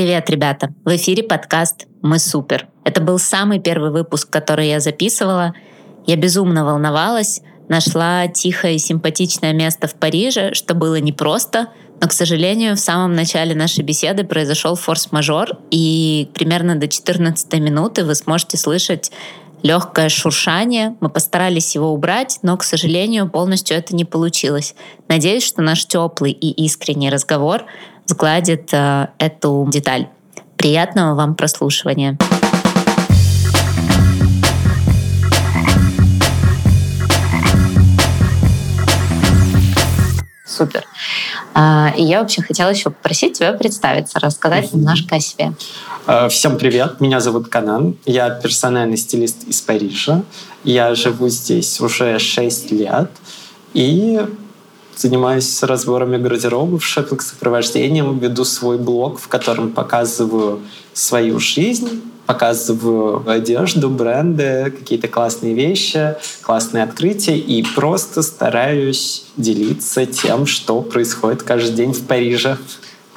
Привет, ребята! В эфире подкаст «Мы супер». Это был самый первый выпуск, который я записывала. Я безумно волновалась, нашла тихое и симпатичное место в Париже, что было непросто, но, к сожалению, в самом начале нашей беседы произошел форс-мажор, и примерно до 14 минуты вы сможете слышать легкое шуршание. Мы постарались его убрать, но, к сожалению, полностью это не получилось. Надеюсь, что наш теплый и искренний разговор сгладит э, эту деталь. Приятного вам прослушивания. Супер. А, и я вообще хотела еще попросить тебя представиться, рассказать немножко о себе. А, всем привет, меня зовут Канан, я персональный стилист из Парижа. Я живу здесь уже 6 лет и занимаюсь разборами гардероба в шопинг-сопровождением, веду свой блог, в котором показываю свою жизнь, показываю одежду, бренды, какие-то классные вещи, классные открытия и просто стараюсь делиться тем, что происходит каждый день в Париже.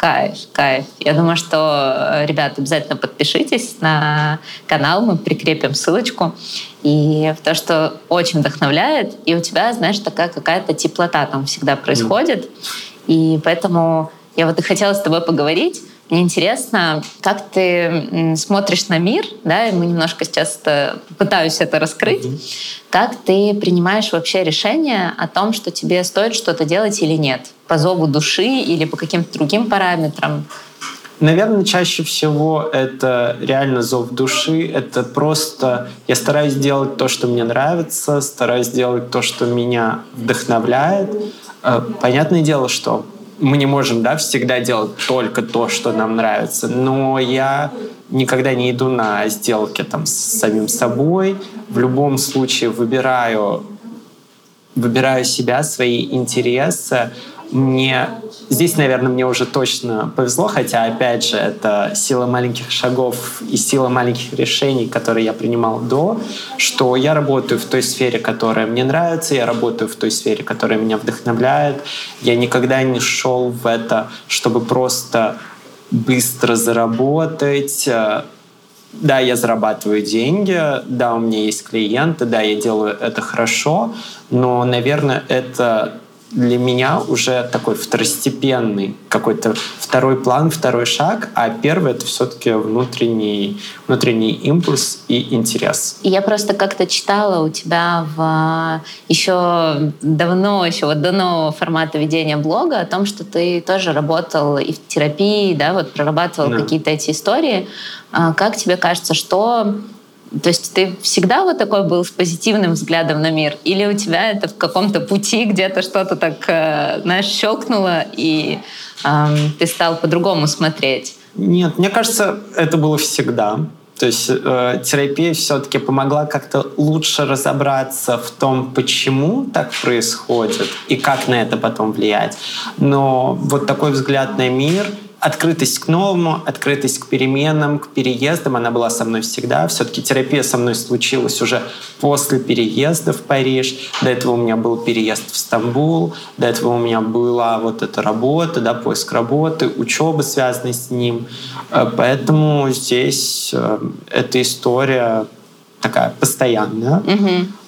Кайф, кайф. Я думаю, что, ребята, обязательно подпишитесь на канал, мы прикрепим ссылочку. И в то, что очень вдохновляет, и у тебя, знаешь, такая какая-то теплота там всегда происходит. Mm. И поэтому я вот и хотела с тобой поговорить. Мне интересно, как ты смотришь на мир, да, и мы немножко сейчас пытаюсь это раскрыть. Как ты принимаешь вообще решение о том, что тебе стоит что-то делать или нет? По зову души или по каким-то другим параметрам? Наверное, чаще всего это реально зов души. Это просто я стараюсь делать то, что мне нравится, стараюсь делать то, что меня вдохновляет. Э, понятное дело, что мы не можем да, всегда делать только то, что нам нравится. Но я никогда не иду на сделки там, с самим собой. В любом случае выбираю, выбираю себя, свои интересы. Мне Здесь, наверное, мне уже точно повезло, хотя, опять же, это сила маленьких шагов и сила маленьких решений, которые я принимал до, что я работаю в той сфере, которая мне нравится, я работаю в той сфере, которая меня вдохновляет. Я никогда не шел в это, чтобы просто быстро заработать, да, я зарабатываю деньги, да, у меня есть клиенты, да, я делаю это хорошо, но, наверное, это для меня уже такой второстепенный какой-то второй план, второй шаг, а первый это все-таки внутренний, внутренний импульс и интерес. Я просто как-то читала у тебя в еще давно, еще вот до нового формата ведения блога о том, что ты тоже работал и в терапии, да, вот прорабатывал да. какие-то эти истории. А как тебе кажется, что то есть ты всегда вот такой был с позитивным взглядом на мир? Или у тебя это в каком-то пути где-то что-то так, э, знаешь, щелкнуло, и эм, ты стал по-другому смотреть? Нет, мне кажется, это было всегда. То есть э, терапия все-таки помогла как-то лучше разобраться в том, почему так происходит и как на это потом влиять. Но вот такой взгляд на мир — открытость к новому, открытость к переменам, к переездам, она была со мной всегда. Все-таки терапия со мной случилась уже после переезда в Париж. До этого у меня был переезд в Стамбул, до этого у меня была вот эта работа, да, поиск работы, учеба, связанная с ним. Э, поэтому здесь э, эта история такая постоянная.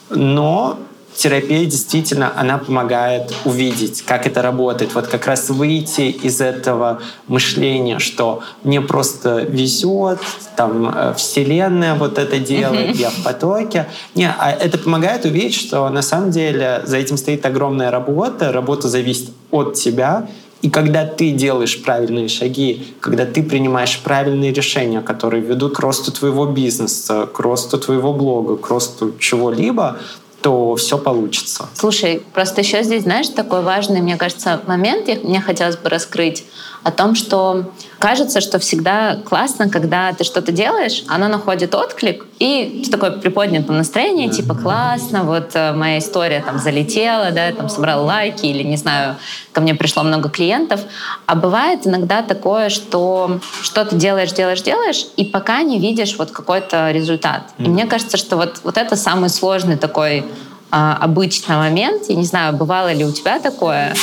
Но терапия действительно, она помогает увидеть, как это работает. Вот как раз выйти из этого мышления, что мне просто везет, там э, Вселенная вот это делает, я в потоке. Не, а это помогает увидеть, что на самом деле за этим стоит огромная работа, работа зависит от тебя, и когда ты делаешь правильные шаги, когда ты принимаешь правильные решения, которые ведут к росту твоего бизнеса, к росту твоего блога, к росту чего-либо, то все получится. Слушай, просто еще здесь, знаешь, такой важный, мне кажется, момент, я, мне хотелось бы раскрыть о том, что кажется, что всегда классно, когда ты что-то делаешь, оно находит отклик, и такое приподнятое настроение, типа классно, вот э, моя история там залетела, да, там собрал лайки, или, не знаю, ко мне пришло много клиентов. А бывает иногда такое, что что-то делаешь, делаешь, делаешь, и пока не видишь вот какой-то результат. И мне кажется, что вот, вот это самый сложный такой а, обычный момент. Я не знаю, бывало ли у тебя такое,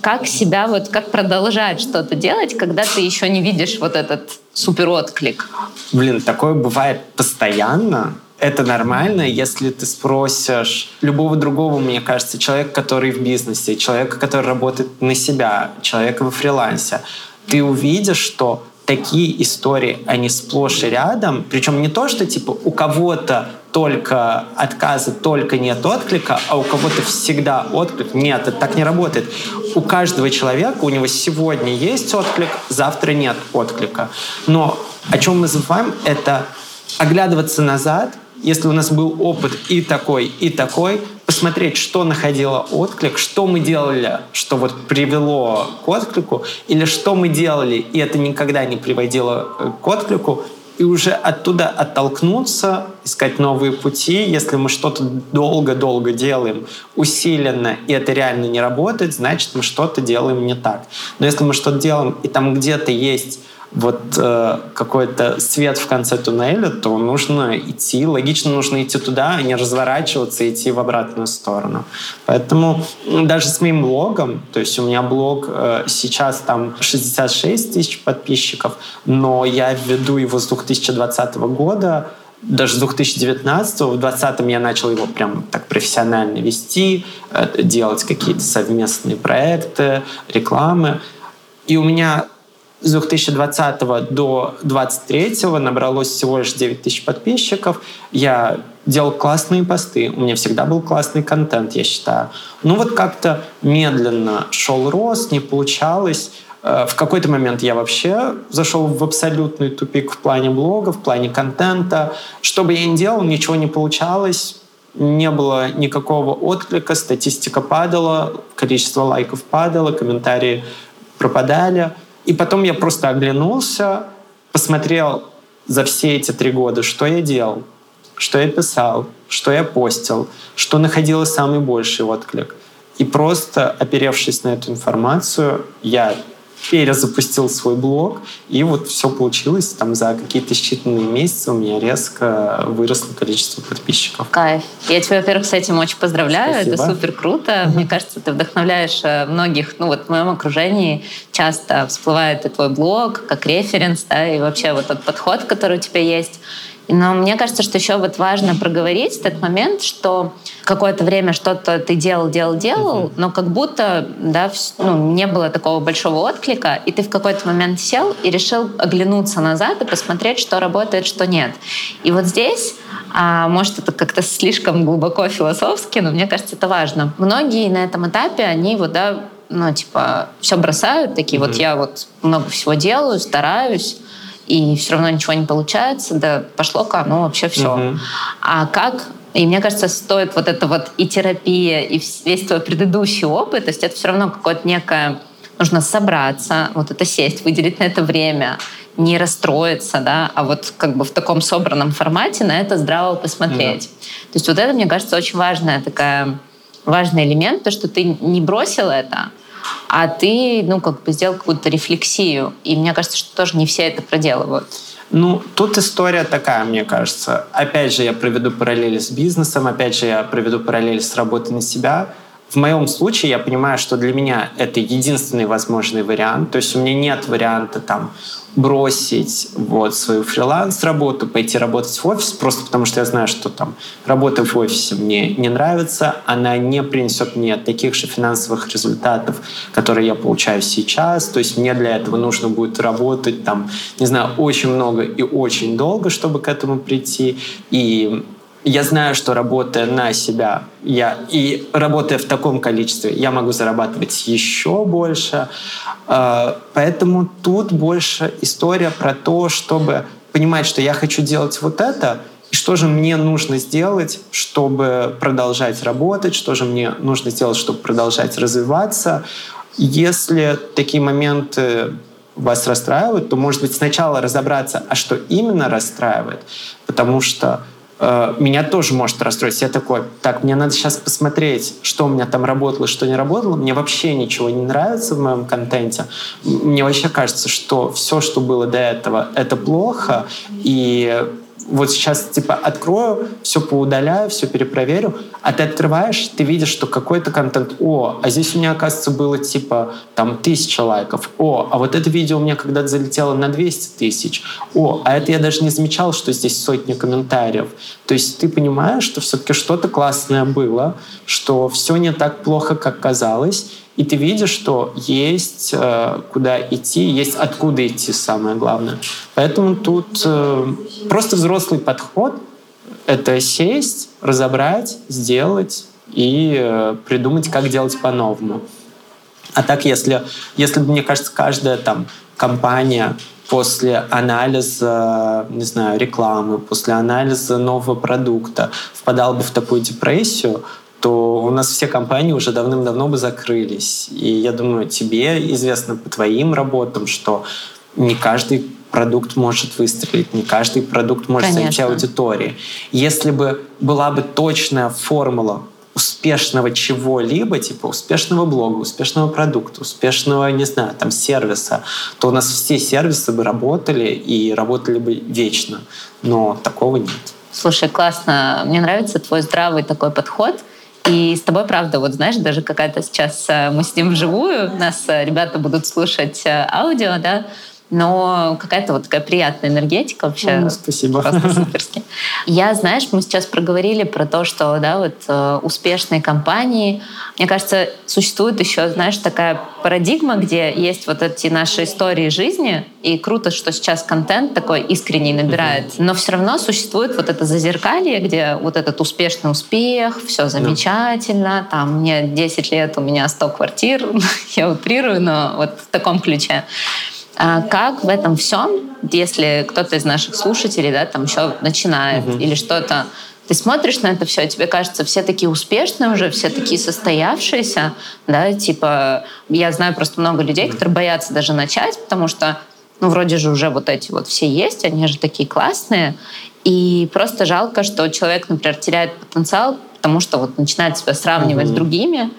как себя вот, как продолжать что-то делать, когда ты еще не видишь вот этот супер отклик? Блин, такое бывает постоянно. Это нормально, если ты спросишь любого другого, мне кажется, человека, который в бизнесе, человека, который работает на себя, человека во фрилансе, ты увидишь, что такие истории, они сплошь и рядом. Причем не то, что типа у кого-то только отказы, только нет отклика, а у кого-то всегда отклик. Нет, это так не работает. У каждого человека, у него сегодня есть отклик, завтра нет отклика. Но о чем мы забываем, это оглядываться назад, если у нас был опыт и такой, и такой, посмотреть, что находило отклик, что мы делали, что вот привело к отклику, или что мы делали, и это никогда не приводило э, к отклику, и уже оттуда оттолкнуться, искать новые пути. Если мы что-то долго-долго делаем, усиленно, и это реально не работает, значит, мы что-то делаем не так. Но если мы что-то делаем, и там где-то есть вот э, какой-то свет в конце туннеля, то нужно идти, логично нужно идти туда, а не разворачиваться и идти в обратную сторону. Поэтому даже с моим блогом, то есть у меня блог э, сейчас там 66 тысяч подписчиков, но я веду его с 2020 года, даже с 2019 в 2020 я начал его прям так профессионально вести, э, делать какие-то совместные проекты, рекламы. И у меня с 2020 до 2023 набралось всего лишь 9 тысяч подписчиков. Я делал классные посты, у меня всегда был классный контент, я считаю. Ну вот как-то медленно шел рост, не получалось. Э, в какой-то момент я вообще зашел в абсолютный тупик в плане блога, в плане контента. Что бы я ни делал, ничего не получалось не было никакого отклика, статистика падала, количество лайков падало, комментарии пропадали. И потом я просто оглянулся, посмотрел за все эти три года, что я делал, что я писал, что я постил, что находило самый больший отклик. И просто оперевшись на эту информацию, я перезапустил свой блог, и вот все получилось. Там за какие-то считанные месяцы у меня резко выросло количество подписчиков. Кайф. Я тебя, во-первых, с этим очень поздравляю. Спасибо. Это супер круто. Mm-hmm. Мне кажется, ты вдохновляешь э, многих. Ну вот в моем окружении часто всплывает и твой блог как референс, да, и вообще вот тот подход, который у тебя есть. Но мне кажется, что еще вот важно проговорить тот момент, что какое-то время что-то ты делал, делал, делал, но как будто да, ну, не было такого большого отклика, и ты в какой-то момент сел и решил оглянуться назад и посмотреть, что работает, что нет. И вот здесь а может, это как-то слишком глубоко философски, но мне кажется, это важно. Многие на этом этапе, они вот, да, ну, типа, все бросают, такие mm-hmm. вот я вот много всего делаю, стараюсь, и все равно ничего не получается, да пошло-ка, ну вообще все. Угу. А как и мне кажется, стоит вот это вот и терапия, и весь твой предыдущий опыт, то есть это все равно какое-то некое... Нужно собраться, вот это сесть, выделить на это время, не расстроиться, да, а вот как бы в таком собранном формате на это здраво посмотреть. Mm. То есть вот это, мне кажется, очень важная такая важный элемент, то, что ты не бросил это, а ты, ну, как бы сделал какую-то рефлексию. И мне кажется, что тоже не все это проделывают. Ну, тут история такая, мне кажется. Опять же, я проведу параллели с бизнесом, опять же, я проведу параллели с работой на себя. В моем случае я понимаю, что для меня это единственный возможный вариант. То есть у меня нет варианта там бросить вот свою фриланс-работу, пойти работать в офис, просто потому что я знаю, что там работа в офисе мне не нравится, она не принесет мне таких же финансовых результатов, которые я получаю сейчас. То есть мне для этого нужно будет работать там, не знаю, очень много и очень долго, чтобы к этому прийти. И я знаю, что работая на себя, я и работая в таком количестве, я могу зарабатывать еще больше. А, поэтому тут больше история про то, чтобы понимать, что я хочу делать вот это, и что же мне нужно сделать, чтобы продолжать работать, что же мне нужно сделать, чтобы продолжать развиваться. Если такие моменты вас расстраивают, то, может быть, сначала разобраться, а что именно расстраивает, потому что Э, меня тоже может расстроить. Я такой, так, мне надо сейчас посмотреть, что у меня там работало, что не работало. Мне вообще ничего не нравится в моем контенте. Мне вообще кажется, что все, что было до этого, это плохо. И вот сейчас типа открою, все поудаляю, все перепроверю, а ты открываешь, ты видишь, что какой-то контент, о, а здесь у меня, оказывается, было типа там тысяча лайков, о, а вот это видео у меня когда-то залетело на 200 тысяч, о, а это я даже не замечал, что здесь сотни комментариев. То есть ты понимаешь, что все-таки что-то классное было, что все не так плохо, как казалось, и ты видишь, что есть э, куда идти, есть откуда идти, самое главное. Поэтому тут э, просто взрослый подход — это сесть, разобрать, сделать и э, придумать, как делать по-новому. А так, если, если, мне кажется, каждая там компания после анализа, не знаю, рекламы, после анализа нового продукта впадала бы в такую депрессию, то у нас все компании уже давным-давно бы закрылись. И я думаю, тебе известно по твоим работам, что не каждый продукт может выстрелить, не каждый продукт может Конечно. зайти аудитории. Если бы была бы точная формула успешного чего-либо, типа успешного блога, успешного продукта, успешного, не знаю, там, сервиса, то у нас все сервисы бы работали и работали бы вечно. Но такого нет. Слушай, классно. Мне нравится твой здравый такой подход. И с тобой, правда, вот знаешь, даже какая-то сейчас э, мы сидим вживую, нас э, ребята будут слушать э, аудио, да, но какая-то вот такая приятная энергетика вообще. Ну, спасибо. Просто суперски. Я, знаешь, мы сейчас проговорили про то, что, да, вот э, успешные компании, мне кажется, существует еще, знаешь, такая парадигма, где есть вот эти наши истории жизни, и круто, что сейчас контент такой искренний набирает, но все равно существует вот это зазеркалье, где вот этот успешный успех, все замечательно, там мне 10 лет, у меня 100 квартир, я утрирую, но вот в таком ключе. А как в этом всем, если кто-то из наших слушателей, да, там еще начинает угу. или что-то, ты смотришь на это все, тебе кажется, все такие успешные уже, все такие состоявшиеся, да, типа, я знаю просто много людей, которые боятся даже начать, потому что, ну, вроде же уже вот эти вот все есть, они же такие классные, и просто жалко, что человек, например, теряет потенциал, потому что вот начинает себя сравнивать mm с другими,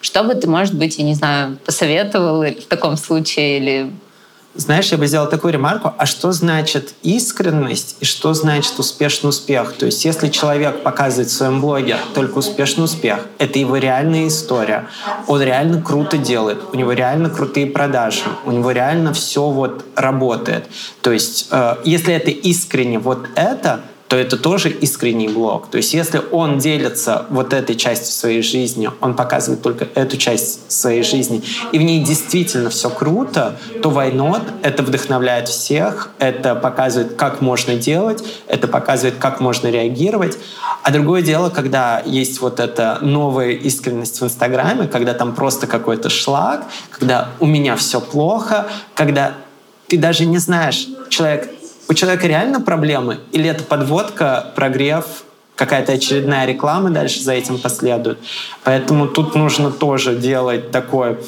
что бы ты, может быть, я не знаю, посоветовал в таком случае или знаешь, я бы сделал такую ремарку, а что значит искренность и что значит успешный успех? То есть если человек показывает в своем блоге только успешный успех, это его реальная история. Он реально круто делает, у него реально крутые продажи, у него реально все вот работает. То есть э, если это искренне вот это, то это тоже искренний блог. То есть если он делится вот этой частью своей жизни, он показывает только эту часть своей жизни, и в ней действительно все круто, то not? Это вдохновляет всех, это показывает, как можно делать, это показывает, как можно реагировать. А другое дело, когда есть вот эта новая искренность в Инстаграме, когда там просто какой-то шлак, когда у меня все плохо, когда ты даже не знаешь, человек у человека реально проблемы? Или это подводка, прогрев, какая-то очередная реклама дальше за этим последует? Поэтому тут нужно тоже делать такое...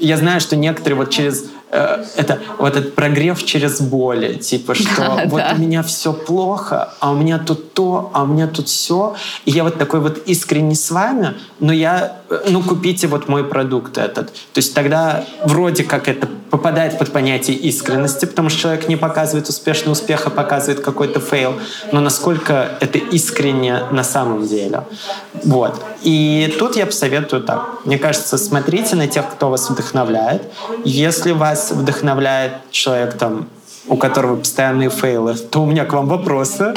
Я знаю, что некоторые вот через Э, это вот этот прогрев через боли, типа что да, вот да. у меня все плохо, а у меня тут то, а у меня тут все, и я вот такой вот искренний с вами, но я, э, ну купите вот мой продукт этот, то есть тогда вроде как это попадает под понятие искренности, потому что человек не показывает успешный успех, а показывает какой-то fail, но насколько это искренне на самом деле, вот. И тут я посоветую так. Мне кажется, смотрите на тех, кто вас вдохновляет. Если вас вдохновляет человек, там, у которого постоянные фейлы, то у меня к вам вопросы.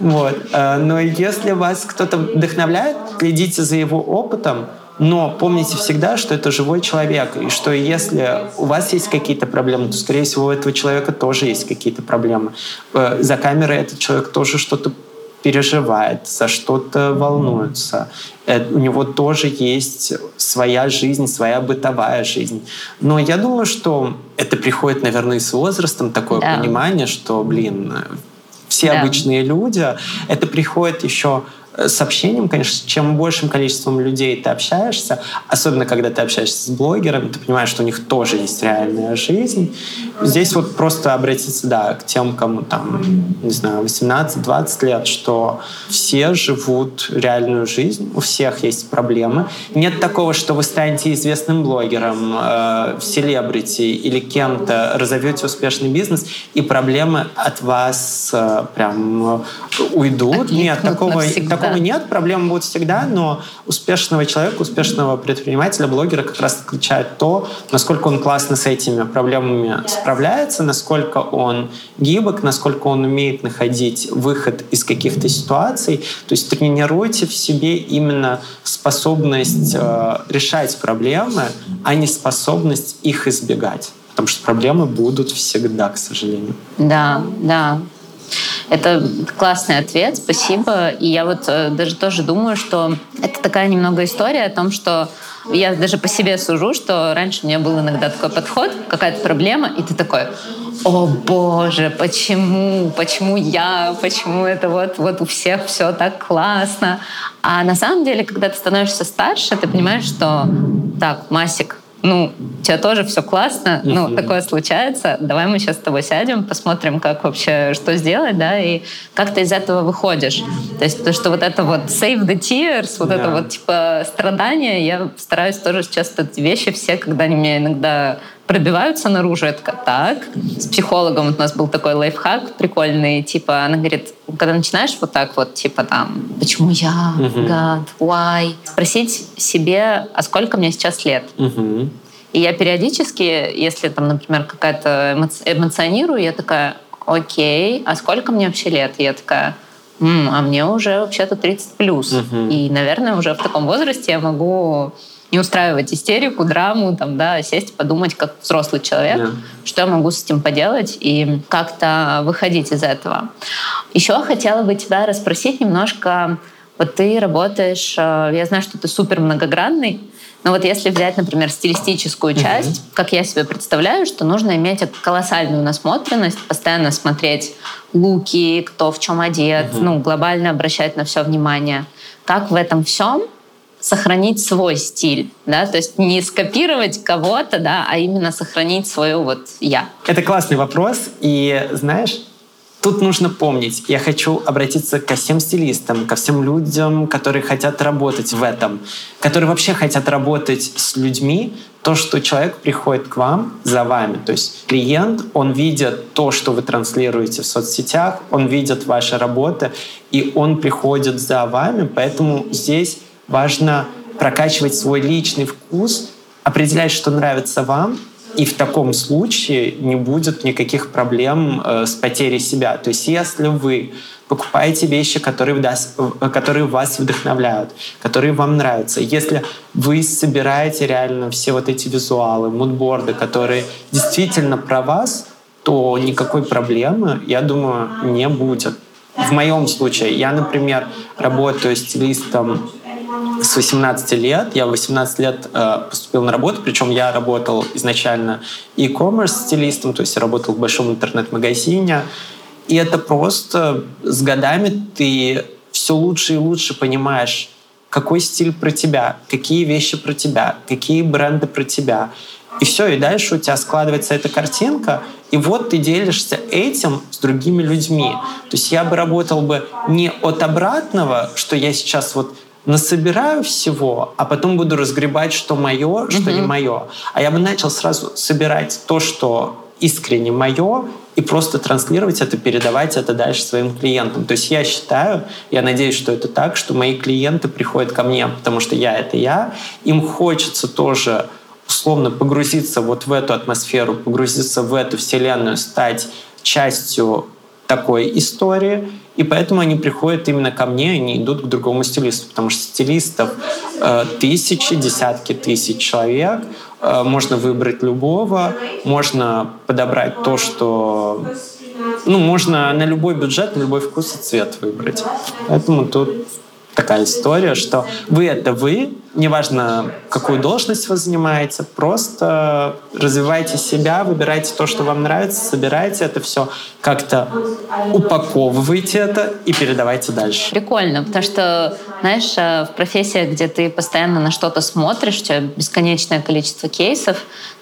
Вот. Э, но если вас кто-то вдохновляет, следите за его опытом, но помните всегда, что это живой человек, и что если у вас есть какие-то проблемы, то, скорее всего, у этого человека тоже есть какие-то проблемы. Э, за камерой этот человек тоже что-то переживает, за что-то волнуется. Э, у него тоже есть своя жизнь, своя бытовая жизнь. Но я думаю, что это приходит, наверное, с возрастом, такое да. понимание, что, блин, все да. обычные люди. Это приходит еще э, с общением, конечно, чем большим количеством людей ты общаешься, особенно когда ты общаешься с блогерами, ты понимаешь, что у них тоже есть реальная жизнь. Здесь вот просто обратиться, да, к тем, кому там, не знаю, 18-20 лет, что все живут реальную жизнь, у всех есть проблемы. Нет такого, что вы станете известным блогером, э, селебрити или кем-то, разовьете успешный бизнес, и проблемы от вас э, прям уйдут. Нет, такого, такого нет, проблемы будут всегда, но успешного человека, успешного предпринимателя, блогера как раз отличает то, насколько он классно с этими проблемами справляется, насколько он гибок, насколько он умеет находить выход из каких-то ситуаций. То есть тренируйте в себе именно способность э, решать проблемы, а не способность их избегать. Потому что проблемы будут всегда, к сожалению. Да, да. Это классный ответ, спасибо. И я вот э, даже тоже думаю, что это такая немного история о том, что я даже по себе сужу, что раньше у меня был иногда такой подход, какая-то проблема, и ты такой, о боже, почему, почему я, почему это вот, вот у всех все так классно. А на самом деле, когда ты становишься старше, ты понимаешь, что так, Масик, ну, у тебя тоже все классно, ну, такое случается, давай мы сейчас с тобой сядем, посмотрим, как вообще, что сделать, да, и как ты из этого выходишь. То есть то, что вот это вот save the tears, вот да. это вот, типа, страдания, я стараюсь тоже сейчас эти вещи все, когда они меня иногда пробиваются наружу, это так. С психологом вот у нас был такой лайфхак прикольный, типа, она говорит, когда начинаешь вот так вот, типа там, почему я, uh-huh. God, why, спросить себе, а сколько мне сейчас лет? Uh-huh. И я периодически, если там, например, какая-то эмоци- эмоционирую, я такая, окей, а сколько мне вообще лет? И я такая, М, а мне уже вообще-то 30 плюс. Uh-huh. И, наверное, уже в таком возрасте я могу не устраивать истерику, драму, там, да, а сесть, подумать, как взрослый человек, yeah. что я могу с этим поделать и как-то выходить из этого. Еще хотела бы тебя расспросить немножко, вот ты работаешь, э, я знаю, что ты супер многогранный, но вот если взять, например, стилистическую часть, mm-hmm. как я себе представляю, что нужно иметь колоссальную насмотренность, постоянно смотреть луки, кто в чем одет, mm-hmm. ну, глобально обращать на все внимание. Как в этом всем сохранить свой стиль, да, то есть не скопировать кого-то, да, а именно сохранить свое вот я. Это классный вопрос, и знаешь, тут нужно помнить, я хочу обратиться ко всем стилистам, ко всем людям, которые хотят работать в этом, которые вообще хотят работать с людьми, то, что человек приходит к вам за вами. То есть клиент, он видит то, что вы транслируете в соцсетях, он видит ваши работы, и он приходит за вами, поэтому здесь Важно прокачивать свой личный вкус, определять, что нравится вам, и в таком случае не будет никаких проблем э, с потерей себя. То есть если вы покупаете вещи, которые, вдаст, которые вас вдохновляют, которые вам нравятся, если вы собираете реально все вот эти визуалы, мудборды, которые действительно про вас, то никакой проблемы, я думаю, не будет. В моем случае, я, например, работаю стилистом с 18 лет. Я в 18 лет э, поступил на работу, причем я работал изначально e-commerce стилистом, то есть я работал в большом интернет-магазине. И это просто с годами ты все лучше и лучше понимаешь, какой стиль про тебя, какие вещи про тебя, какие бренды про тебя. И все, и дальше у тебя складывается эта картинка, и вот ты делишься этим с другими людьми. То есть я бы работал бы не от обратного, что я сейчас вот насобираю всего, а потом буду разгребать, что мое, что угу. не мое. А я бы начал сразу собирать то, что искренне мое, и просто транслировать это, передавать это дальше своим клиентам. То есть я считаю, я надеюсь, что это так, что мои клиенты приходят ко мне, потому что я — это я. Им хочется тоже условно погрузиться вот в эту атмосферу, погрузиться в эту вселенную, стать частью такой истории, и поэтому они приходят именно ко мне, они идут к другому стилисту, потому что стилистов э, тысячи, десятки тысяч человек, э, можно выбрать любого, можно подобрать то, что... Ну, можно на любой бюджет, на любой вкус и цвет выбрать. Поэтому тут такая история, что вы — это вы, неважно, какую должность вы занимаете, просто развивайте себя, выбирайте то, что вам нравится, собирайте это все, как-то упаковывайте это и передавайте дальше. Прикольно, потому что, знаешь, э, в профессиях, где ты постоянно на что-то смотришь, у тебя бесконечное количество кейсов,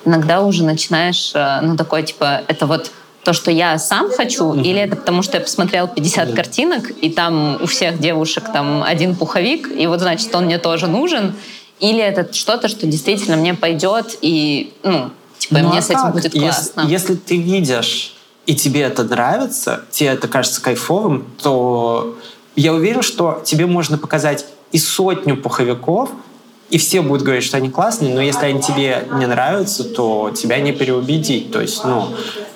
иногда уже начинаешь, э, ну, такой, типа, это вот то, что я сам хочу, mm-hmm. или это потому, что я посмотрел 50 mm-hmm. картинок, и там у всех девушек там один пуховик, и вот значит он мне тоже нужен, или это что-то, что действительно мне пойдет, и ну, типа ну, мне а с этим как? будет классно. Если, если ты видишь, и тебе это нравится, тебе это кажется кайфовым, то я уверен, что тебе можно показать и сотню пуховиков, и все будут говорить, что они классные, но если они тебе не нравятся, то тебя не переубедить. То есть, ну,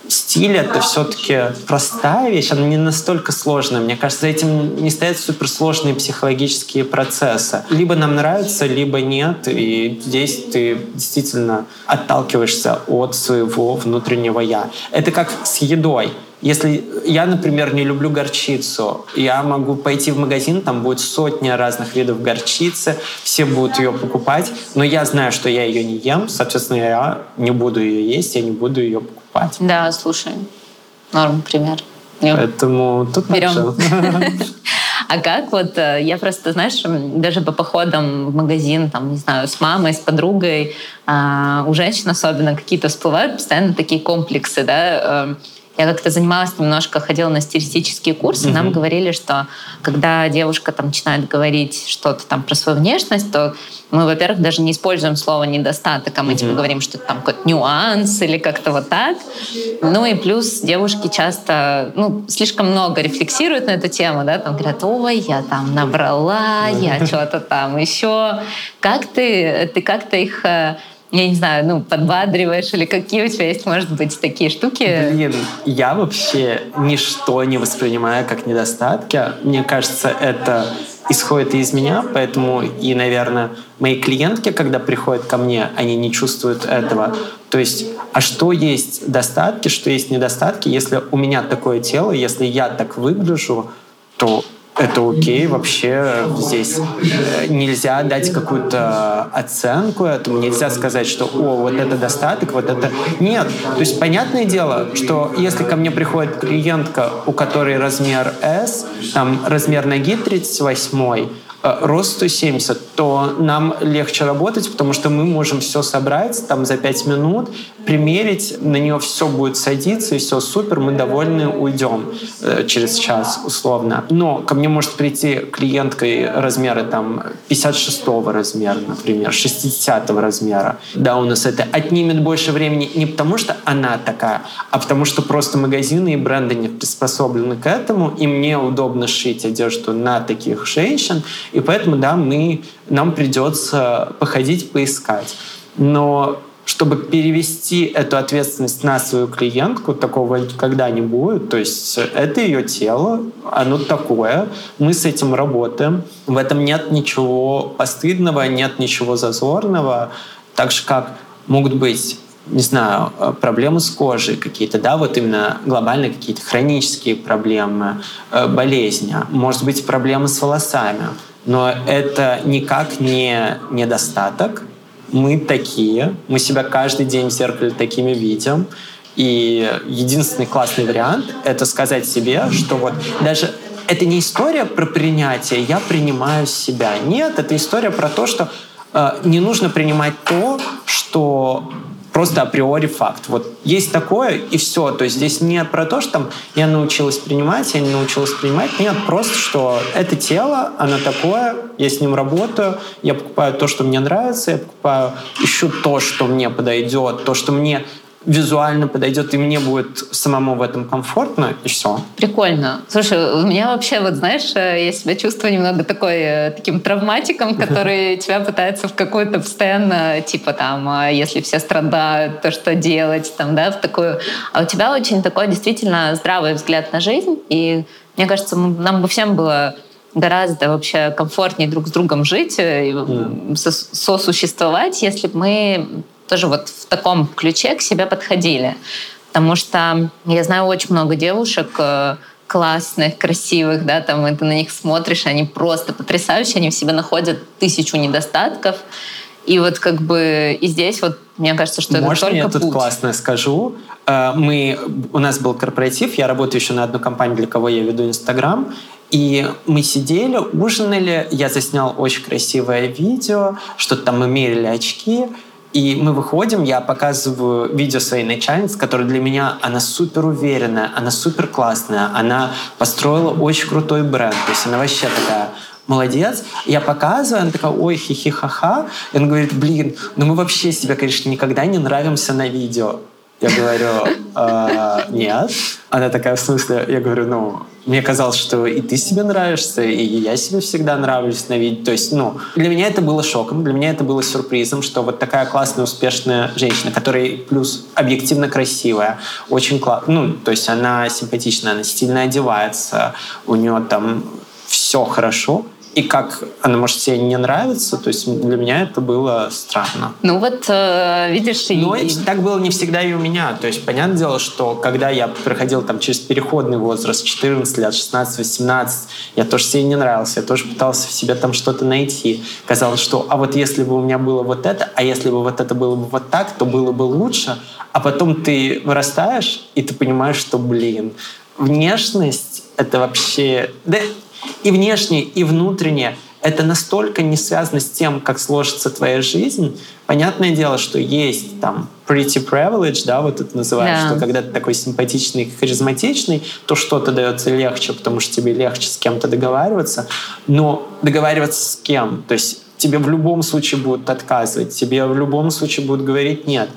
стиль — это все-таки простая вещь, она не настолько сложная. Мне кажется, за этим не стоят суперсложные психологические процессы. Либо нам нравится, либо нет, и здесь ты действительно отталкиваешься от своего внутреннего «я». Это как с едой. Если я, например, не люблю горчицу, я могу пойти в магазин, там будет сотня разных видов горчицы, все будут ее покупать, но я знаю, что я ее не ем, соответственно, я не буду ее есть, я не буду ее покупать. Да, слушай, норм пример. Поэтому тут берем. А как вот, э, я просто, знаешь, даже по походам в магазин, там, не знаю, с мамой, с подругой, а, у женщин особенно какие-то всплывают постоянно такие комплексы, да, э, я как-то занималась немножко, ходила на стилистические курсы, mm-hmm. нам говорили, что когда девушка там начинает говорить что-то там про свою внешность, то мы, во-первых, даже не используем слово недостаток, а мы mm-hmm. типа говорим, что это там какой-то нюанс или как-то вот так. Ну и плюс девушки часто, ну, слишком много рефлексируют на эту тему, да, там говорят, ой, я там набрала, я что-то там еще. Как ты, ты как-то их э, я не знаю, ну, подбадриваешь или какие у тебя есть, может быть, такие штуки? Блин, я вообще ничто не воспринимаю как недостатки. Мне кажется, это исходит из меня, поэтому и, наверное, мои клиентки, когда приходят ко мне, они не чувствуют этого. То есть, а что есть достатки, что есть недостатки? Если у меня такое тело, если я так выгляжу, то это окей, вообще здесь. Э, нельзя дать какую-то оценку этому, нельзя сказать, что о, вот это достаток, вот это... Нет, то есть понятное дело, что если ко мне приходит клиентка, у которой размер S, там размер ноги 38, Э, рост 170, то нам легче работать, потому что мы можем все собрать там за 5 минут, примерить, на нее все будет садиться, и все супер, мы довольны, уйдем э, через час условно. Но ко мне может прийти клиенткой размера там 56 размера, например, 60 размера. Да, у нас это отнимет больше времени не потому, что она такая, а потому что просто магазины и бренды не приспособлены к этому, и мне удобно шить одежду на таких женщин, и поэтому, да, мы, нам придется походить, поискать. Но чтобы перевести эту ответственность на свою клиентку, такого никогда не будет. То есть это ее тело, оно такое, мы с этим работаем. В этом нет ничего постыдного, нет ничего зазорного. Так же, как могут быть не знаю, проблемы с кожей какие-то, да, вот именно глобальные какие-то хронические проблемы, э, болезни, может быть, проблемы с волосами но это никак не недостаток. Мы такие, мы себя каждый день в зеркале такими видим. И единственный классный вариант — это сказать себе, что вот даже это не история про принятие, я принимаю себя. Нет, это история про то, что э, не нужно принимать то, что просто априори факт. Вот есть такое, и все. То есть здесь не про то, что там я научилась принимать, я не научилась принимать. Нет, просто, что это тело, оно такое, я с ним работаю, я покупаю то, что мне нравится, я покупаю, ищу то, что мне подойдет, то, что мне визуально подойдет, и мне будет самому в этом комфортно, и все. Прикольно. Слушай, у меня вообще, вот знаешь, э, я себя чувствую немного такой, э, таким травматиком, который тебя пытается в какую-то постоянно, типа там, а если все страдают, то что делать, там, да, в такую... А у тебя очень такой действительно здравый взгляд на жизнь, и мне кажется, нам бы всем было гораздо вообще комфортнее друг с другом жить, mm. сосуществовать, если бы мы тоже вот в таком ключе к себе подходили. Потому что я знаю очень много девушек, э, классных, красивых, да, там и ты на них смотришь, они просто потрясающие, они в себе находят тысячу недостатков. И вот как бы и здесь вот мне кажется, что Можно это только я путь. тут классно скажу? Э, Мы, у нас был корпоратив, я работаю еще на одну компанию, для кого я веду Инстаграм, и мы сидели, ужинали, я заснял очень красивое видео, что-то там мы мерили очки, и мы выходим, я показываю видео своей начальницы, которая для меня, она супер уверенная, она супер классная, она построила очень крутой бренд, то есть она вообще такая молодец. Я показываю, она такая, ой, хихи-ха-ха. И он говорит, блин, ну мы вообще себе, конечно, никогда не нравимся на видео. Я говорю, «А, нет. Она такая, в смысле? Я говорю, ну, мне казалось, что и ты себе нравишься, и я себе всегда нравлюсь на видео. То есть, ну, для меня это было шоком, для меня это было сюрпризом, что вот такая классная, успешная женщина, которая плюс объективно красивая, очень классная, ну, то есть она симпатичная, она стильно одевается, у нее там все хорошо, и как она может себе не нравиться, то есть для меня это было странно. Ну вот, э, видишь, Но и- так было не всегда и у меня. То есть, понятное дело, что когда я проходил там через переходный возраст, 14 лет, 16-18, я тоже себе не нравился, я тоже пытался в себе там что-то найти. Казалось, что а вот если бы у меня было вот это, а если бы вот это было бы вот так, то было бы лучше. А потом ты вырастаешь, и ты понимаешь, что, блин, внешность — это вообще... Да, и внешне, и внутренне это настолько не связано с тем, как сложится твоя жизнь. Понятное дело, что есть там pretty privilege, да, вот это называют, Да. что когда ты такой симпатичный, харизматичный, то что-то дается легче, потому что тебе легче с кем-то договариваться. Но договариваться с кем? То есть тебе в любом случае будут отказывать, тебе в любом случае будут говорить нет.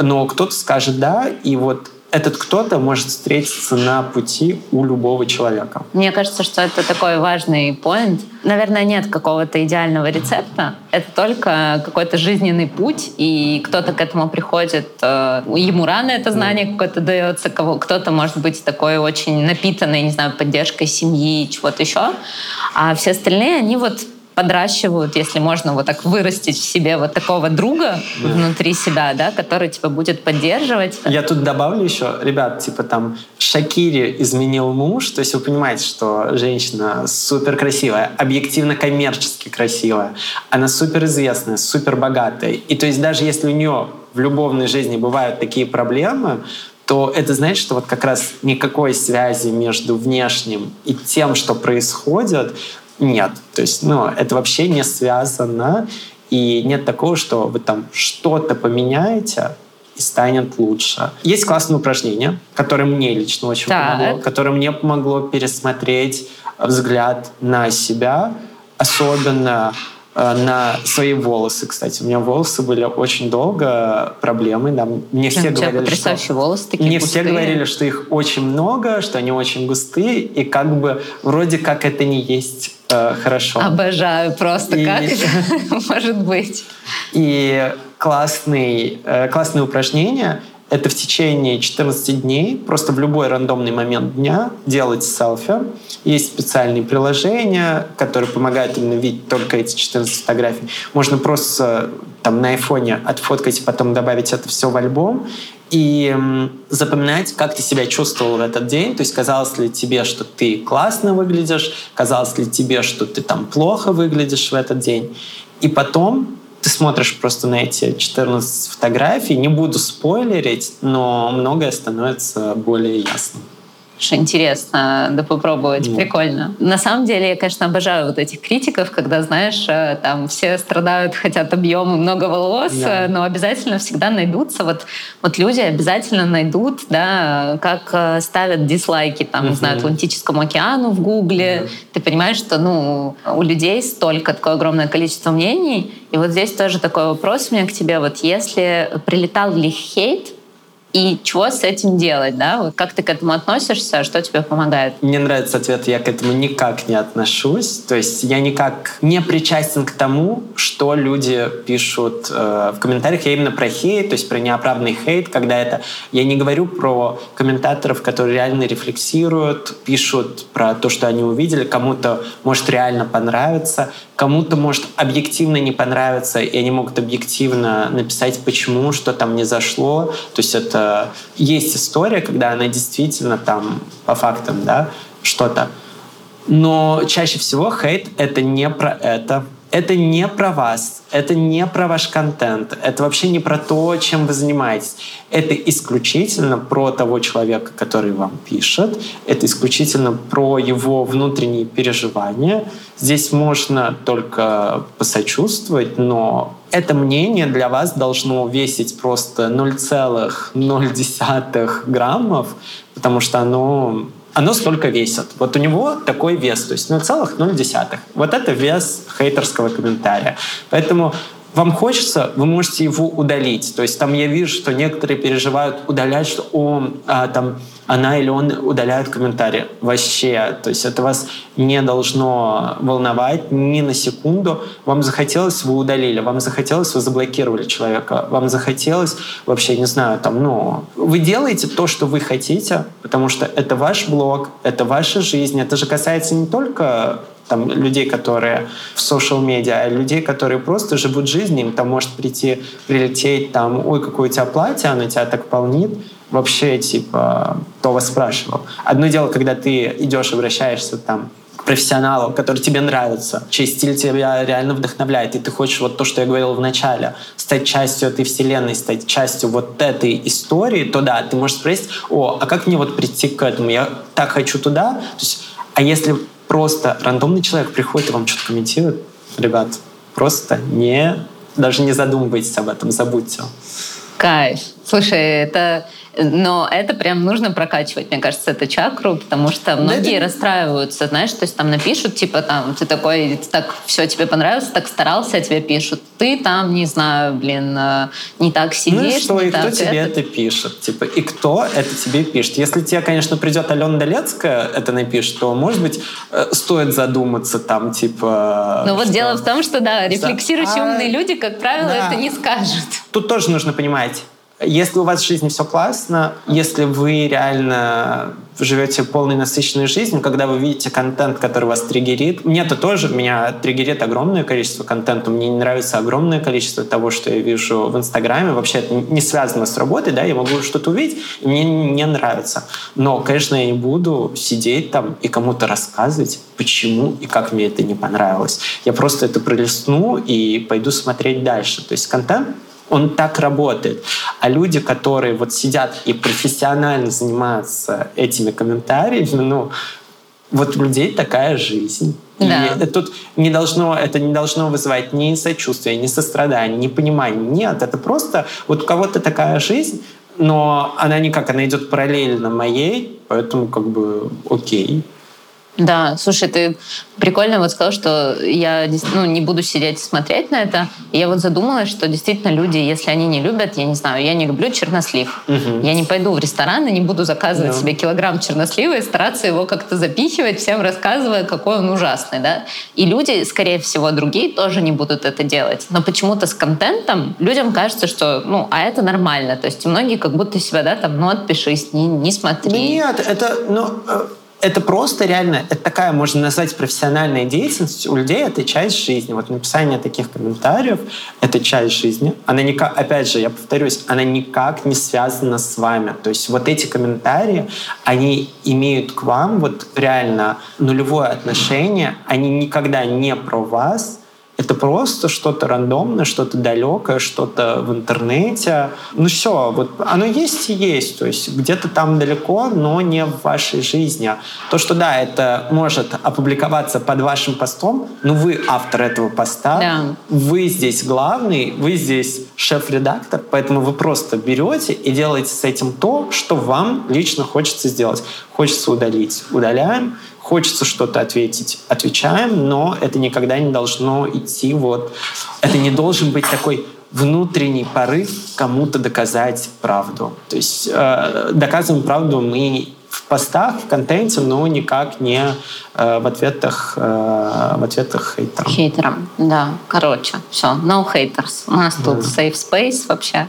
Но кто-то скажет да, и вот этот кто-то может встретиться на пути у любого человека. Мне кажется, что это такой важный поинт. Наверное, нет какого-то идеального рецепта. Это только какой-то жизненный путь, и кто-то к этому приходит, э, ему рано это знание какое-то дается, кто-то может быть такой очень напитанный, не знаю, поддержкой семьи, чего-то еще. А все остальные, они вот подращивают, если можно вот так вырастить в себе вот такого друга Да. внутри себя, да, который тебя будет поддерживать. Я тут добавлю еще, ребят, типа там Шакири изменил муж, то есть вы понимаете, что женщина супер красивая, объективно коммерчески красивая, она супер известная, супер богатая. И то есть даже если у нее в любовной жизни бывают такие проблемы, то это значит, что вот как раз никакой связи между внешним и тем, что происходит, нет. То есть, ну, это вообще не связано, и нет такого, что вы там что-то поменяете, и станет лучше. Есть классное упражнение, которое мне лично очень Так. помогло, которое мне помогло пересмотреть взгляд на себя, особенно э, на свои волосы, кстати. У меня волосы были очень долго проблемой. Да. Мне все говорили, что... волосы такие Мне все густые. говорили, что их очень много, что они очень густые, и как бы вроде как это не есть э, хорошо. Обожаю просто, И- как это может быть. И классный, э, классное упражнение — это в течение 14 дней, просто в любой рандомный момент дня делать селфи. Есть специальные приложения, которые помогают именно видеть только эти 14 фотографий. Можно просто там на айфоне отфоткать и потом добавить это все в альбом и запоминать, как ты себя чувствовал в этот день. То есть казалось ли тебе, что ты классно выглядишь, казалось ли тебе, что ты там плохо выглядишь в этот день. И потом ты смотришь просто на эти 14 фотографий, не буду спойлерить, но многое становится более ясным. Что интересно, да попробовать, Ну. прикольно. На самом деле, я, конечно, обожаю вот этих критиков, когда, знаешь, э, там все страдают, хотят объема, много волос, Да. э, но обязательно всегда найдутся, вот, вот люди обязательно найдут, да, как э, ставят дизлайки, там, не Мгм. знаю, Атлантическому океану в Гугле. Ты понимаешь, что, ну, у людей столько, такое огромное количество мнений, и вот здесь тоже такой вопрос у меня к тебе, вот если прилетал ли хейт, и чего с этим делать, да? Как ты к этому относишься, что тебе помогает? Мне нравится ответ, я к этому никак не отношусь. То есть я никак не причастен к тому, что люди пишут э, в комментариях. Я именно про хейт, то есть про неоправданный хейт, когда это... Я не говорю про комментаторов, которые реально рефлексируют, пишут про то, что они увидели. Кому-то может реально понравиться, кому-то может объективно не понравиться, и они могут объективно написать, почему, что там не зашло. То есть это есть история, когда она действительно там по фактам, да, что-то. Но чаще всего хейт — это не про это это не про вас, это не про ваш контент, это вообще не про то, чем вы занимаетесь. Это исключительно про того человека, который вам пишет, это исключительно про его внутренние переживания. Здесь можно только посочувствовать, но это мнение для вас должно весить просто 0,0 граммов, потому что оно оно столько весит. Вот у него такой вес, то есть 0,0. Вот это вес хейтерского комментария. Поэтому вам хочется, вы можете его удалить. То есть там я вижу, что некоторые переживают удалять, что о, а, там она или он удаляют комментарии. Вообще, то есть это вас не должно волновать ни на секунду. Вам захотелось, вы удалили. Вам захотелось, вы заблокировали человека. Вам захотелось, вообще, не знаю, там, ну... Вы делаете то, что вы хотите, потому что это ваш блог, это ваша жизнь. Это же касается не только там, людей, которые в social медиа, а людей, которые просто живут жизнью, им там может прийти, прилететь, там, ой, какое у тебя платье, оно тебя так полнит, вообще, типа, кто вас спрашивал. Одно дело, когда ты идешь, обращаешься там к профессионалу, который тебе нравится, чей стиль тебя реально вдохновляет, и ты хочешь вот то, что я говорил в начале, стать частью этой вселенной, стать частью вот этой истории, то да, ты можешь спросить, о, а как мне вот прийти к этому? Я так хочу туда. То есть, а если просто рандомный человек приходит и вам что-то комментирует, ребят, просто не, даже не задумывайтесь об этом, забудьте. Кайф. Слушай, это но это прям нужно прокачивать, мне кажется, это чакру, потому что многие это... расстраиваются, знаешь, то есть там напишут, типа там, ты такой, так все тебе понравилось, так старался, а тебе пишут. Ты там, не знаю, блин, э, не так сидишь. Ну и что, и кто тебе это... это пишет? Типа, и кто это тебе пишет? Если тебе, конечно, придет Алена Долецкая это напишет, то, может быть, э, стоит задуматься там, типа... Ну вот дело в том, что, да, рефлексирующие а... умные люди, как правило, да. это не скажут. Тут тоже нужно понимать, если у вас в жизни все классно, если вы реально живете полной насыщенной жизнью, когда вы видите контент, который вас триггерит. Мне это тоже, меня триггерит огромное количество контента. Мне не нравится огромное количество того, что я вижу в Инстаграме. Вообще это не связано с работой, да, я могу что-то увидеть, и мне не нравится. Но, конечно, я не буду сидеть там и кому-то рассказывать, почему и как мне это не понравилось. Я просто это пролистну и пойду смотреть дальше. То есть контент он так работает. А люди, которые вот сидят и профессионально занимаются этими комментариями, ну, вот у людей такая жизнь. Да. И тут не должно, это не должно вызывать ни сочувствия, ни сострадания, ни понимания. Нет, это просто вот у кого-то такая жизнь, но она никак, она идет параллельно моей, поэтому как бы окей. Да, слушай, ты прикольно вот сказал, что я ну, не буду сидеть и смотреть на это. Я вот задумалась, что действительно люди, если они не любят, я не знаю, я не люблю чернослив. Угу. Я не пойду в ресторан и не буду заказывать да. себе килограмм чернослива и стараться его как-то запихивать, всем рассказывая, какой он ужасный. Да? И люди, скорее всего, другие тоже не будут это делать. Но почему-то с контентом людям кажется, что, ну, а это нормально. То есть многие как будто себя, да, там, ну, отпишись, не, не смотри. Нет, это, ну, э, это просто реально, это такая, можно назвать, профессиональная деятельность. У людей это часть жизни. Вот написание таких комментариев — это часть жизни. Она никак, опять же, я повторюсь, она никак не связана с вами. То есть вот эти комментарии, они имеют к вам вот реально нулевое отношение, они никогда не про вас, это просто что-то рандомное, что-то далекое, что-то в интернете. Ну все, вот оно есть и есть. То есть где-то там далеко, но не в вашей жизни. То, что да, это может опубликоваться под вашим постом, но вы автор этого поста, да. вы здесь главный, вы здесь шеф-редактор, поэтому вы просто берете и делаете с этим то, что вам лично хочется сделать. Хочется удалить. Удаляем хочется что-то ответить, отвечаем, но это никогда не должно идти вот... Это не должен быть такой внутренний порыв кому-то доказать правду. То есть э, доказываем правду мы в постах, в контенте, но никак не э, в ответах э, в ответах хейтерам. Хейтерам, да. Короче, все, no haters. У нас тут да. safe space вообще.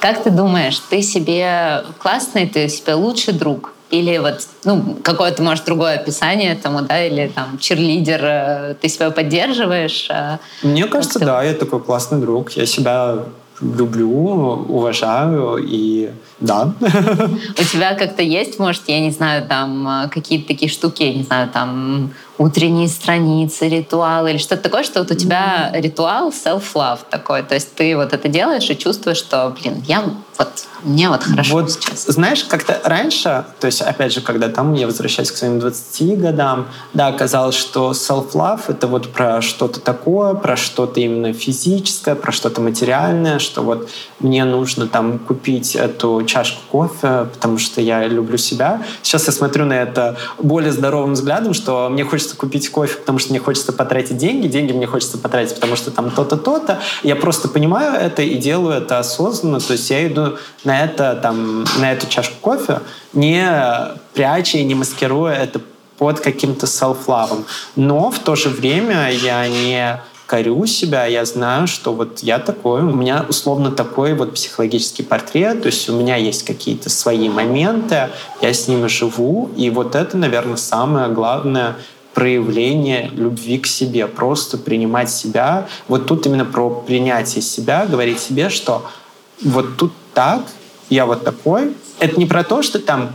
Как ты думаешь, ты себе классный, ты себе лучший друг? Или вот, ну, какое-то, может, другое описание этому, да, или там черлидер, э, ты себя поддерживаешь? Э, Мне кажется, ты... да, я такой классный друг. Я себя люблю, уважаю, и Да. У тебя как-то есть, может, я не знаю, там э, какие-то такие штуки, я не знаю, там утренние страницы, ритуалы или что-то такое, что вот у тебя ритуал self-love такой. То есть ты вот это делаешь и чувствуешь, что, блин, я вот, мне вот хорошо вот, сейчас. Знаешь, как-то раньше, то есть, опять же, когда там я возвращаюсь к своим 20 годам, да, оказалось, что self-love — это вот про что-то такое, про что-то именно физическое, про что-то материальное, что вот мне нужно там купить эту чашку кофе, потому что я люблю себя. Сейчас я смотрю на это более здоровым взглядом, что мне хочется купить кофе, потому что мне хочется потратить деньги, деньги мне хочется потратить, потому что там то-то, то-то. Я просто понимаю это и делаю это осознанно, то есть я иду на это, там, на эту чашку кофе, не пряча и не маскируя это под каким-то селф-лавом. Но в то же время я не корю себя, я знаю, что вот я такой, у меня условно такой вот психологический портрет, то есть у меня есть какие-то свои моменты, я с ними живу, и вот это, наверное, самое главное проявление любви к себе, просто принимать себя. Вот тут именно про принятие себя, говорить себе, что вот тут так, я вот такой. Это не про то, что там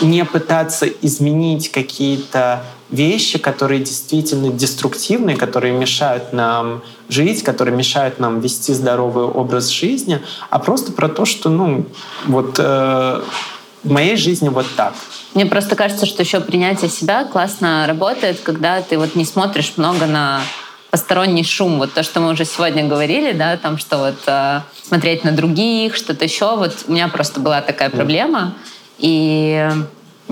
не пытаться изменить какие-то вещи, которые действительно деструктивные, которые мешают нам жить, которые мешают нам вести здоровый образ жизни, а просто про то, что, ну, вот э, в моей жизни вот так. Мне просто кажется, что еще принятие себя классно работает, когда ты вот не смотришь много на посторонний шум. Вот то, что мы уже сегодня говорили, да, там, что вот э, смотреть на других, что-то еще. Вот у меня просто была такая проблема. И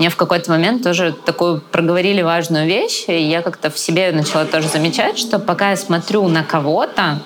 мне в какой-то момент тоже такую проговорили важную вещь, и я как-то в себе начала тоже замечать, что пока я смотрю на кого-то,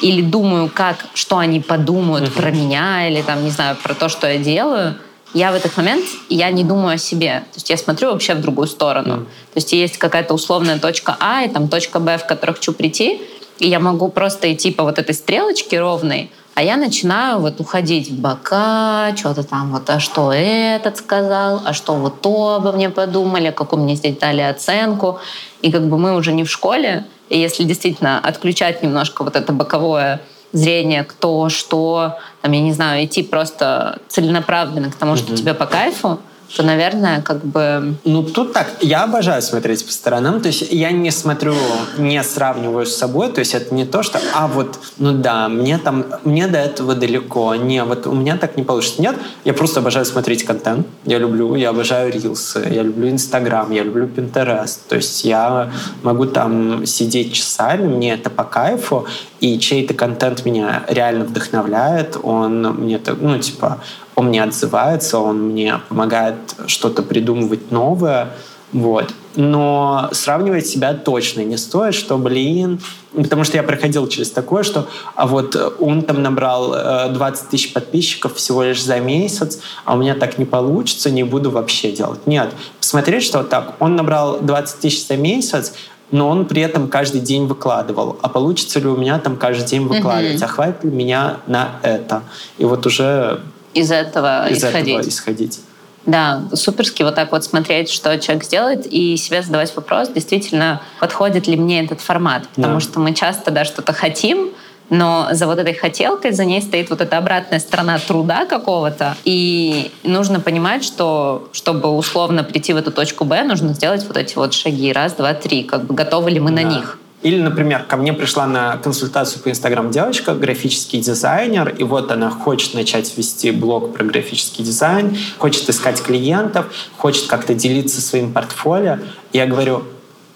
или думаю, как, что они подумают uh-huh. про меня, или там, не знаю, про то, что я делаю, я в этот момент, я не думаю о себе. То есть я смотрю вообще в другую сторону. Mm. То есть есть какая-то условная точка А и там точка Б, в которую хочу прийти, и я могу просто идти по вот этой стрелочке ровной, а я начинаю вот уходить в бока, что-то там вот, а что этот сказал, а что вот то обо мне подумали, какую мне здесь дали оценку. И как бы мы уже не в школе, и если действительно отключать немножко вот это боковое зрение, кто, что, там, я не знаю, идти просто целенаправленно к тому, что угу. тебе по кайфу, то, наверное, как бы... Ну, тут так, я обожаю смотреть по сторонам, то есть я не смотрю, не сравниваю с собой, то есть это не то, что, а вот, ну да, мне там, мне до этого далеко, не, вот у меня так не получится. Нет, я просто обожаю смотреть контент, я люблю, я обожаю рилсы, я люблю Инстаграм, я люблю Pinterest, то есть я могу там сидеть часами, мне это по кайфу, и чей-то контент меня реально вдохновляет, он мне, ну, типа, он мне отзывается, он мне помогает что-то придумывать новое, вот. Но сравнивать себя точно не стоит, что, блин, потому что я проходил через такое, что а вот он там набрал 20 э, тысяч подписчиков всего лишь за месяц, а у меня так не получится, не буду вообще делать. Нет, посмотреть, что так, он набрал 20 тысяч за месяц, но он при этом каждый день выкладывал. А получится ли у меня там каждый день выкладывать? Mm-hmm. А хватит ли меня на это? И вот уже из этого из исходить. Этого исходить. Да, суперски вот так вот смотреть, что человек сделает, и себе задавать вопрос, действительно, подходит ли мне этот формат. Потому да. что мы часто да, что-то хотим, но за вот этой хотелкой, за ней стоит вот эта обратная сторона труда какого-то. И нужно понимать, что чтобы условно прийти в эту точку Б, нужно сделать вот эти вот шаги. Раз, два, три. Как бы готовы ли мы да. на них? Или, например, ко мне пришла на консультацию по Инстаграм девочка, графический дизайнер, и вот она хочет начать вести блог про графический дизайн, хочет искать клиентов, хочет как-то делиться своим портфолио. И я говорю,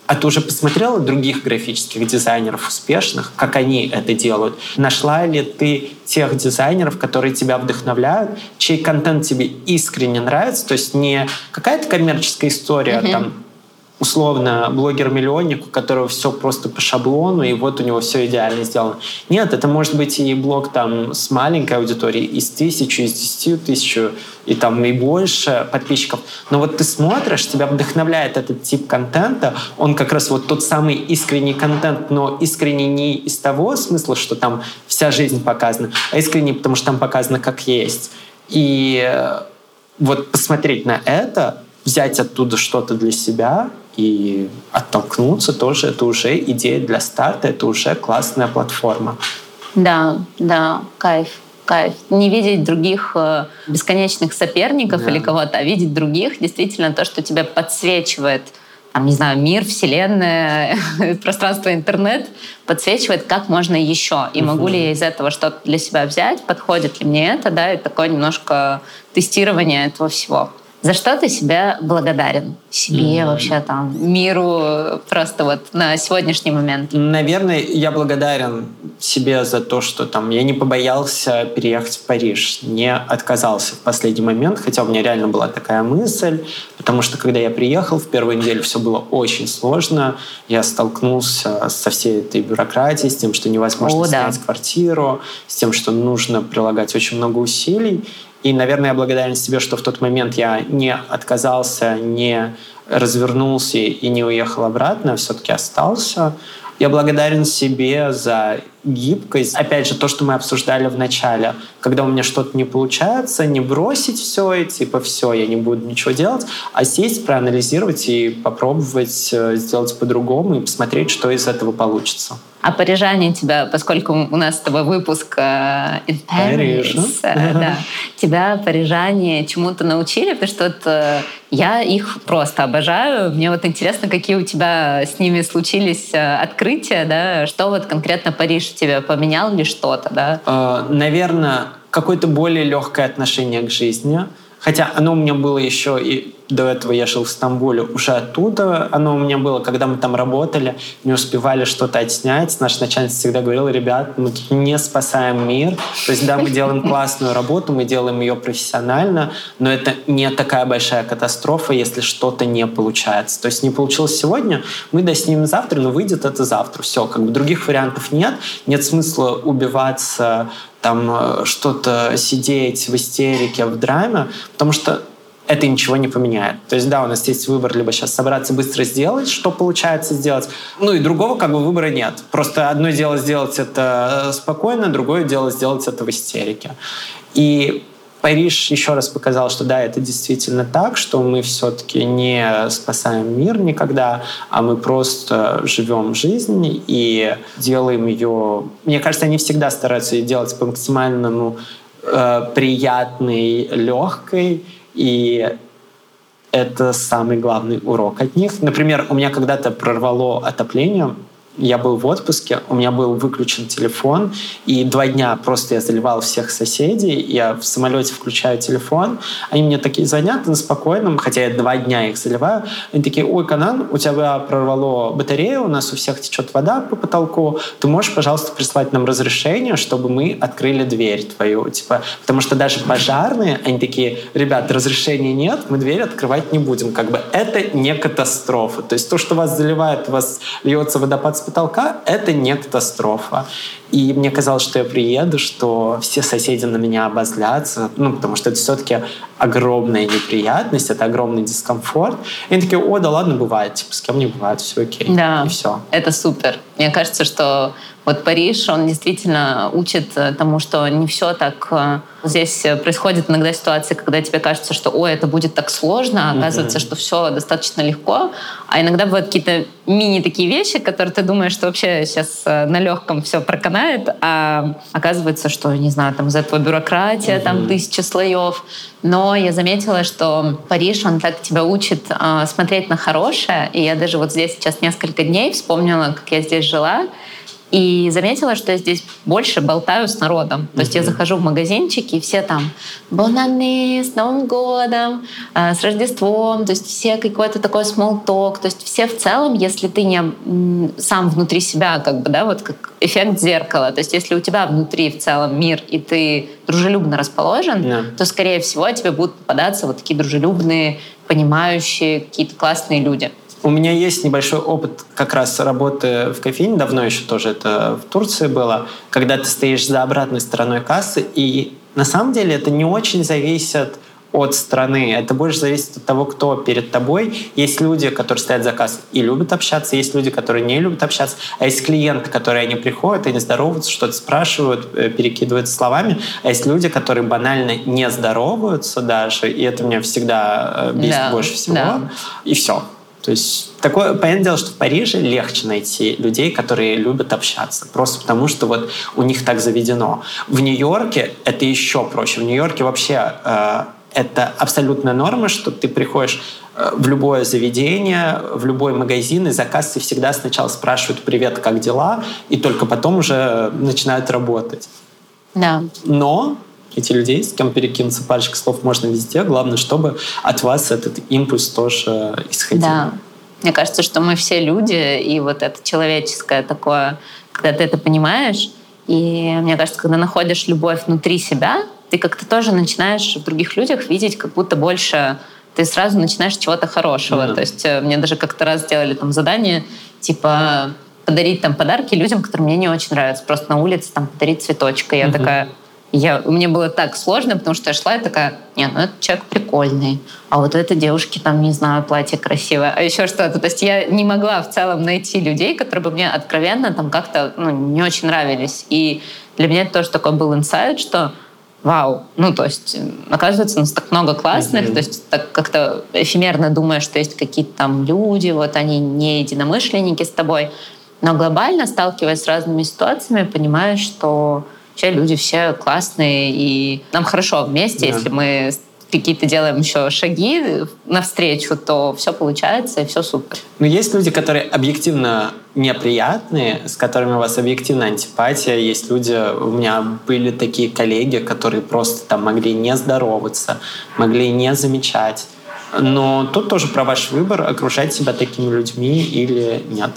а ты уже посмотрела других графических дизайнеров успешных, как они это делают? Нашла ли ты тех дизайнеров, которые тебя вдохновляют, чей контент тебе искренне нравится? То есть не какая-то коммерческая история, mm-hmm. там, условно блогер-миллионник, у которого все просто по шаблону, и вот у него все идеально сделано. Нет, это может быть и блог там с маленькой аудиторией, из тысячи, из десяти тысяч, и там и больше подписчиков. Но вот ты смотришь, тебя вдохновляет этот тип контента, он как раз вот тот самый искренний контент, но искренний не из того смысла, что там вся жизнь показана, а искренний, потому что там показано как есть. И э, вот посмотреть на это, взять оттуда что-то для себя и оттолкнуться тоже, это уже идея для старта, это уже классная платформа. Да, да, кайф. кайф. Не видеть других э, бесконечных соперников да. или кого-то, а видеть других, действительно то, что тебя подсвечивает там, не знаю, мир, вселенная, пространство интернет подсвечивает, как можно еще. И могу ли я из этого что-то для себя взять, подходит ли мне это, да, и такое немножко тестирование этого всего. За что ты себя благодарен? Себе, mm-hmm. вообще там, миру, просто вот на сегодняшний момент? Наверное, я благодарен себе за то, что там я не побоялся переехать в Париж, не отказался в последний момент, хотя у меня реально была такая мысль, потому что когда я приехал, в первую неделю все было очень сложно. Я столкнулся со всей этой бюрократией, с тем, что невозможно О, снять да. квартиру, с тем, что нужно прилагать очень много усилий. И, наверное, я благодарен себе, что в тот момент я не отказался, не развернулся и не уехал обратно, все-таки остался. Я благодарен себе за гибкость. Опять же, то, что мы обсуждали в начале. Когда у меня что-то не получается, не бросить все и типа все, я не буду ничего делать, а сесть, проанализировать и попробовать э, сделать по-другому и посмотреть, что из этого получится. А парижане тебя, поскольку у нас с тобой выпуск э, in Paris, Paris э, да, тебя парижане чему-то научили, потому что вот, э, я их просто обожаю. Мне вот интересно, какие у тебя с ними случились открытия, да, что вот конкретно Париж тебе поменял ли что-то, да? Э, наверное, какое-то более легкое отношение к жизни. Хотя оно у меня было еще и до этого я жил в Стамбуле, уже оттуда оно у меня было, когда мы там работали, не успевали что-то отснять. Наш начальник всегда говорил, ребят, мы тут не спасаем мир. То есть, да, мы делаем классную работу, мы делаем ее профессионально, но это не такая большая катастрофа, если что-то не получается. То есть не получилось сегодня, мы доснимем завтра, но выйдет это завтра. Все, как бы других вариантов нет. Нет смысла убиваться там э, что-то сидеть в истерике, в драме, потому что это ничего не поменяет. То есть, да, у нас есть выбор либо сейчас собраться быстро сделать, что получается сделать, ну и другого как бы выбора нет. Просто одно дело сделать это э, спокойно, другое дело сделать это в истерике. И Париж еще раз показал, что да, это действительно так, что мы все-таки не спасаем мир никогда, а мы просто живем жизнь и делаем ее... Мне кажется, они всегда стараются ее делать по максимальному э, приятной, легкой, и это самый главный урок от них. Например, у меня когда-то прорвало отопление, я был в отпуске, у меня был выключен телефон, и два дня просто я заливал всех соседей, я в самолете включаю телефон, они мне такие звонят на спокойном, хотя я два дня их заливаю, они такие, ой, Канан, у тебя прорвало батарею, у нас у всех течет вода по потолку, ты можешь, пожалуйста, прислать нам разрешение, чтобы мы открыли дверь твою, типа, потому что даже пожарные, они такие, ребят, разрешения нет, мы дверь открывать не будем, как бы это не катастрофа, то есть то, что вас заливает, у вас льется водопад с потолка, это не катастрофа. И мне казалось, что я приеду, что все соседи на меня обозлятся, ну, потому что это все-таки огромная неприятность, это огромный дискомфорт. И они такие, о, да ладно, бывает, типа, с кем не бывает, все окей. Да, и все. это супер. Мне кажется, что вот Париж, он действительно учит э, тому, что не все так... Э, здесь происходит иногда ситуации, когда тебе кажется, что ой, это будет так сложно, а оказывается, mm-hmm. что все достаточно легко. А иногда бывают какие-то мини такие вещи, которые ты думаешь, что вообще сейчас э, на легком все проканает, а оказывается, что, не знаю, там из этого бюрократия, mm-hmm. там тысяча слоев. Но я заметила, что Париж, он так тебя учит э, смотреть на хорошее. И я даже вот здесь сейчас несколько дней вспомнила, как я здесь жила, и заметила, что я здесь больше болтаю с народом. То есть я захожу в магазинчики, и все там «Бонаны, с Новым годом!», э, «С Рождеством!» То есть все какой-то такой small talk. То есть все в целом, если ты не сам внутри себя, как бы, да, вот как эффект зеркала. То есть если у тебя внутри в целом мир, и ты дружелюбно расположен, yeah. то, скорее всего, тебе будут попадаться вот такие дружелюбные, понимающие, какие-то классные люди. У меня есть небольшой опыт как раз работы в кофейне, давно еще тоже это в Турции было, когда ты стоишь за обратной стороной кассы, и на самом деле это не очень зависит от страны. Это больше зависит от того, кто перед тобой. Есть люди, которые стоят за кассой и любят общаться, есть люди, которые не любят общаться, а есть клиенты, которые они приходят, они здороваются, что-то спрашивают, э, перекидываются словами, а есть люди, которые банально не здороваются даже, и это меня всегда э, бесит да, больше всего. Да. И все. То есть такое, понятное дело, что в Париже легче найти людей, которые любят общаться, просто потому что вот у них так заведено. В Нью-Йорке это еще проще. В Нью-Йорке вообще э, это абсолютная норма, что ты приходишь э, в любое заведение, в любой магазин, и заказ кассой всегда сначала спрашивают «Привет, как дела?» и только потом уже начинают работать. Да. Но эти людей, с кем перекинуться парочка слов можно везде. Главное, чтобы от вас этот импульс тоже исходил. Да. Мне кажется, что мы все люди, и вот это человеческое такое, когда ты это понимаешь, и мне кажется, когда находишь любовь внутри себя, ты как-то тоже начинаешь в других людях видеть как будто больше ты сразу начинаешь чего-то хорошего. Mm-hmm. То есть э, мне даже как-то раз сделали там задание, типа подарить там подарки людям, которым мне не очень нравятся. Просто на улице там подарить цветочка. Я mm-hmm. такая, я, мне было так сложно, потому что я шла и такая, нет, ну этот человек прикольный, а вот этой девушке там, не знаю, платье красивое, а еще что-то. То есть я не могла в целом найти людей, которые бы мне откровенно там как-то ну, не очень нравились. И для меня это тоже такой был инсайт, что вау, ну то есть оказывается у нас так много классных, mm-hmm. то есть так как-то эфемерно думаешь, что есть какие-то там люди, вот они не единомышленники с тобой, но глобально сталкиваясь с разными ситуациями, понимаешь, что вообще люди все классные, и нам хорошо вместе, да. если мы какие-то делаем еще шаги навстречу, то все получается и все супер. Но есть люди, которые объективно неприятные, с которыми у вас объективно антипатия. Есть люди, у меня были такие коллеги, которые просто там могли не здороваться, могли не замечать. Но тут тоже про ваш выбор, окружать себя такими людьми или нет.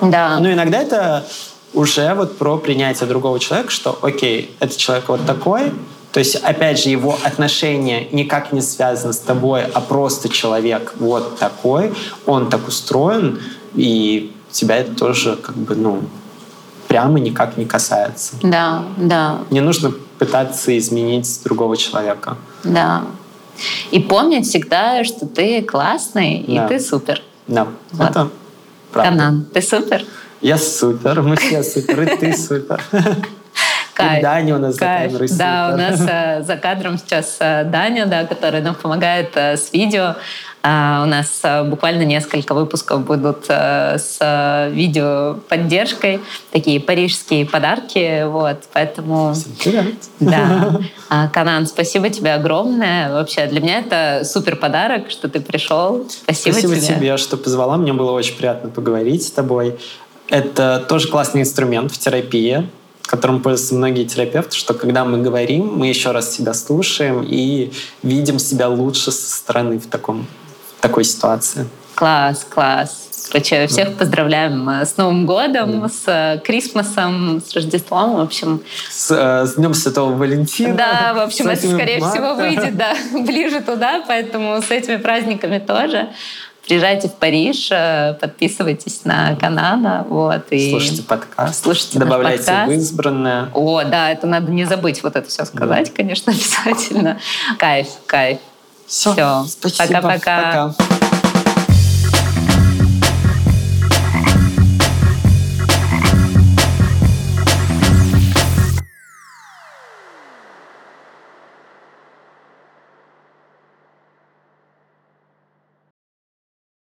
Да. Но иногда это уже вот про принятие другого человека, что окей, этот человек вот такой, то есть, опять же, его отношение никак не связано с тобой, а просто человек вот такой, он так устроен, и тебя это тоже как бы, ну, прямо никак не касается. Да, да. Не нужно пытаться изменить другого человека. Да. И помнить всегда, что ты классный, да. и ты супер. Да, вот. это. Канан, ты супер? Я супер, мы все супер, и ты супер. Кайф. Даня у нас Кайф. за камерой Да, у нас э, за кадром сейчас э, Даня, да, который нам помогает э, с видео. Uh, у нас uh, буквально несколько выпусков будут uh, с видео поддержкой, такие парижские подарки, вот, поэтому... Да. Канан, спасибо тебе огромное. Вообще, для меня это супер подарок, что ты пришел. Спасибо, спасибо тебе. тебе, что позвала. Мне было очень приятно поговорить с тобой. Это тоже классный инструмент в терапии которым пользуются многие терапевты, что когда мы говорим, мы еще раз себя слушаем и видим себя лучше со стороны в, таком, такой ситуации. Класс, класс. Короче, всех поздравляем э, с Новым годом, с э, Крисмосом, с Рождеством, в общем. С, э, с Днем Святого Валентина. Да, в общем, это, скорее марта. всего, выйдет да, ближе туда, поэтому с этими праздниками тоже. Приезжайте в Париж, подписывайтесь на Канана. Вот, и слушайте подкаст. Слушайте Добавляйте подкаст. в избранное. О, да, это надо не забыть вот это все сказать, да. конечно, обязательно. Кайф, кайф. Все, все. спасибо. Пока-пока. Пока.